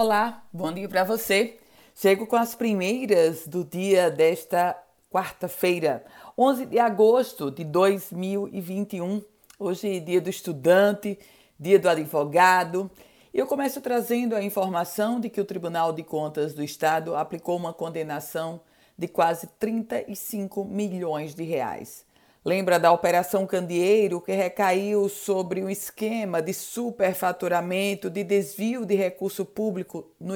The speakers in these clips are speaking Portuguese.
Olá, bom dia para você. Chego com as primeiras do dia desta quarta-feira, 11 de agosto de 2021. Hoje é dia do estudante, dia do advogado. Eu começo trazendo a informação de que o Tribunal de Contas do Estado aplicou uma condenação de quase 35 milhões de reais. Lembra da Operação Candeeiro, que recaiu sobre um esquema de superfaturamento, de desvio de recurso público no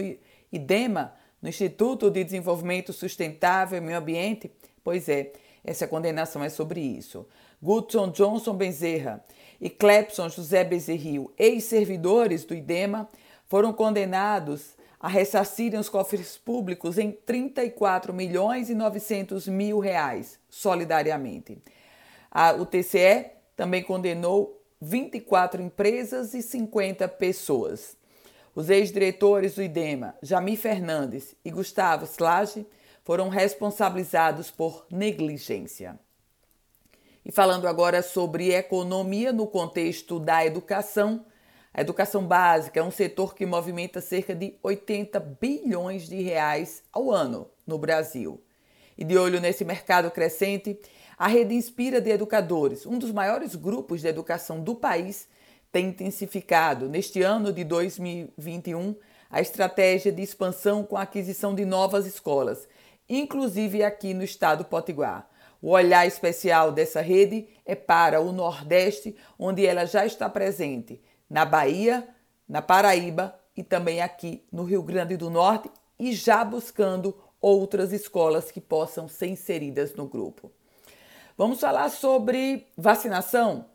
IDEMA, no Instituto de Desenvolvimento Sustentável e Meio Ambiente? Pois é, essa condenação é sobre isso. Goodson Johnson Bezerra e Clepson José Bezerril, ex-servidores do IDEMA, foram condenados a ressarcirem os cofres públicos em 34 milhões e 900 mil reais, solidariamente. A, o TCE também condenou 24 empresas e 50 pessoas. Os ex-diretores do IDEMA, Jamir Fernandes e Gustavo Slage, foram responsabilizados por negligência. E falando agora sobre economia no contexto da educação, a educação básica é um setor que movimenta cerca de 80 bilhões de reais ao ano no Brasil. E de olho nesse mercado crescente, a Rede Inspira de Educadores, um dos maiores grupos de educação do país, tem intensificado neste ano de 2021 a estratégia de expansão com a aquisição de novas escolas, inclusive aqui no estado Potiguar. O olhar especial dessa rede é para o Nordeste, onde ela já está presente, na Bahia, na Paraíba e também aqui no Rio Grande do Norte, e já buscando outras escolas que possam ser inseridas no grupo. Vamos falar sobre vacinação,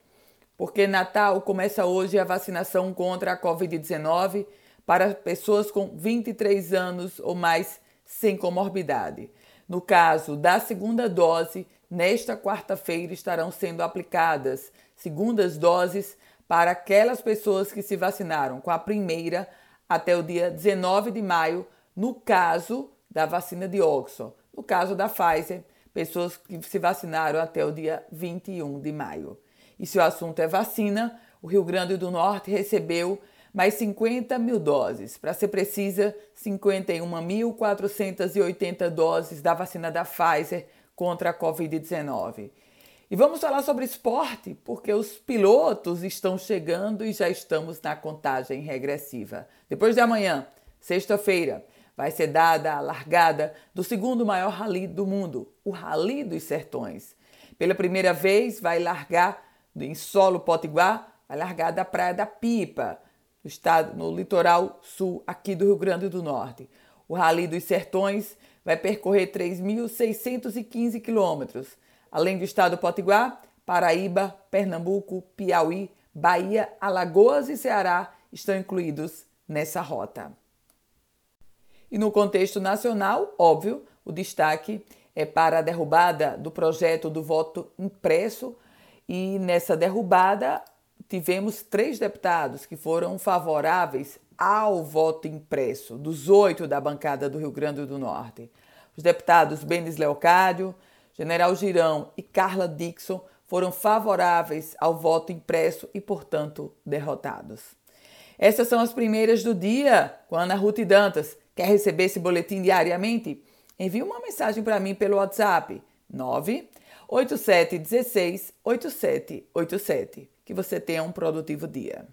porque Natal começa hoje a vacinação contra a Covid-19 para pessoas com 23 anos ou mais sem comorbidade. No caso da segunda dose, nesta quarta-feira estarão sendo aplicadas segundas doses para aquelas pessoas que se vacinaram com a primeira até o dia 19 de maio, no caso da vacina de Oxford. No caso da Pfizer, pessoas que se vacinaram até o dia 21 de maio. E se o assunto é vacina, o Rio Grande do Norte recebeu mais 50 mil doses, para ser precisa, 51.480 doses da vacina da Pfizer contra a Covid-19. E vamos falar sobre esporte, porque os pilotos estão chegando e já estamos na contagem regressiva. Depois de amanhã, sexta-feira, vai ser dada a largada do segundo maior rally do mundo, o Rally dos Sertões. Pela primeira vez, vai largar em solo potiguar, vai largar da Praia da Pipa, no, estado, no litoral sul aqui do Rio Grande do Norte. O Rally dos Sertões vai percorrer 3.615 quilômetros, além do estado potiguar, Paraíba, Pernambuco, Piauí, Bahia, Alagoas e Ceará estão incluídos nessa rota. E no contexto nacional, óbvio, o destaque é para a derrubada do projeto do voto impresso, e nessa derrubada tivemos três deputados que foram favoráveis ao voto impresso, dos oito da bancada do Rio Grande do Norte. Os deputados Benes Leocádio, General Girão e Carla Dixon foram favoráveis ao voto impresso e, portanto, derrotados. Essas são as primeiras do dia com Ana Ruth Dantas. Quer receber esse boletim diariamente? Envie uma mensagem para mim pelo WhatsApp 98716 8787. Que você tenha um produtivo dia.